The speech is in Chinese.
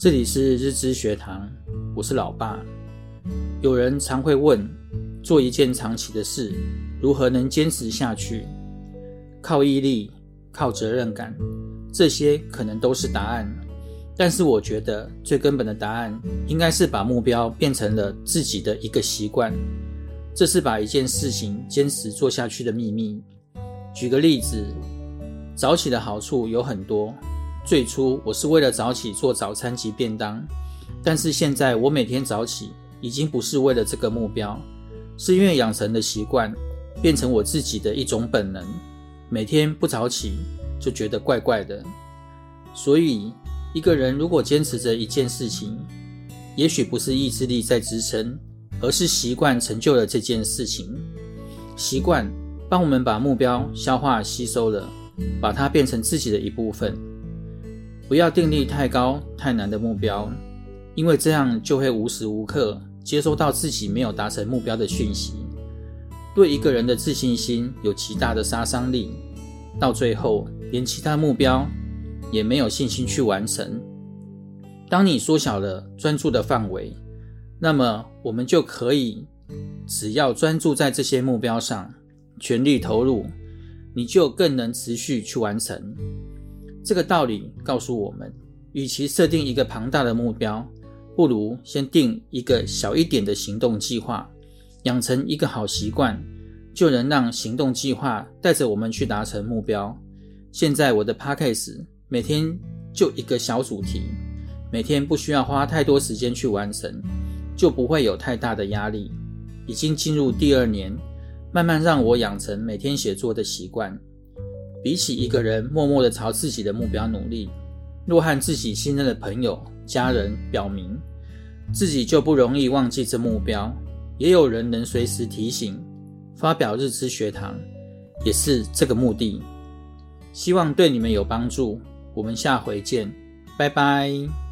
这里是日知学堂，我是老爸。有人常会问，做一件长期的事，如何能坚持下去？靠毅力，靠责任感，这些可能都是答案。但是我觉得最根本的答案，应该是把目标变成了自己的一个习惯。这是把一件事情坚持做下去的秘密。举个例子，早起的好处有很多。最初我是为了早起做早餐及便当，但是现在我每天早起已经不是为了这个目标，是因为养成的习惯变成我自己的一种本能。每天不早起就觉得怪怪的。所以一个人如果坚持着一件事情，也许不是意志力在支撑，而是习惯成就了这件事情。习惯帮我们把目标消化吸收了，把它变成自己的一部分。不要定立太高太难的目标，因为这样就会无时无刻接收到自己没有达成目标的讯息，对一个人的自信心有极大的杀伤力，到最后连其他目标也没有信心去完成。当你缩小了专注的范围，那么我们就可以只要专注在这些目标上，全力投入，你就更能持续去完成。这个道理告诉我们，与其设定一个庞大的目标，不如先定一个小一点的行动计划，养成一个好习惯，就能让行动计划带着我们去达成目标。现在我的 Podcast 每天就一个小主题，每天不需要花太多时间去完成，就不会有太大的压力。已经进入第二年，慢慢让我养成每天写作的习惯。比起一个人默默的朝自己的目标努力，若和自己信任的朋友、家人表明，自己就不容易忘记这目标。也有人能随时提醒，发表日知学堂，也是这个目的。希望对你们有帮助。我们下回见，拜拜。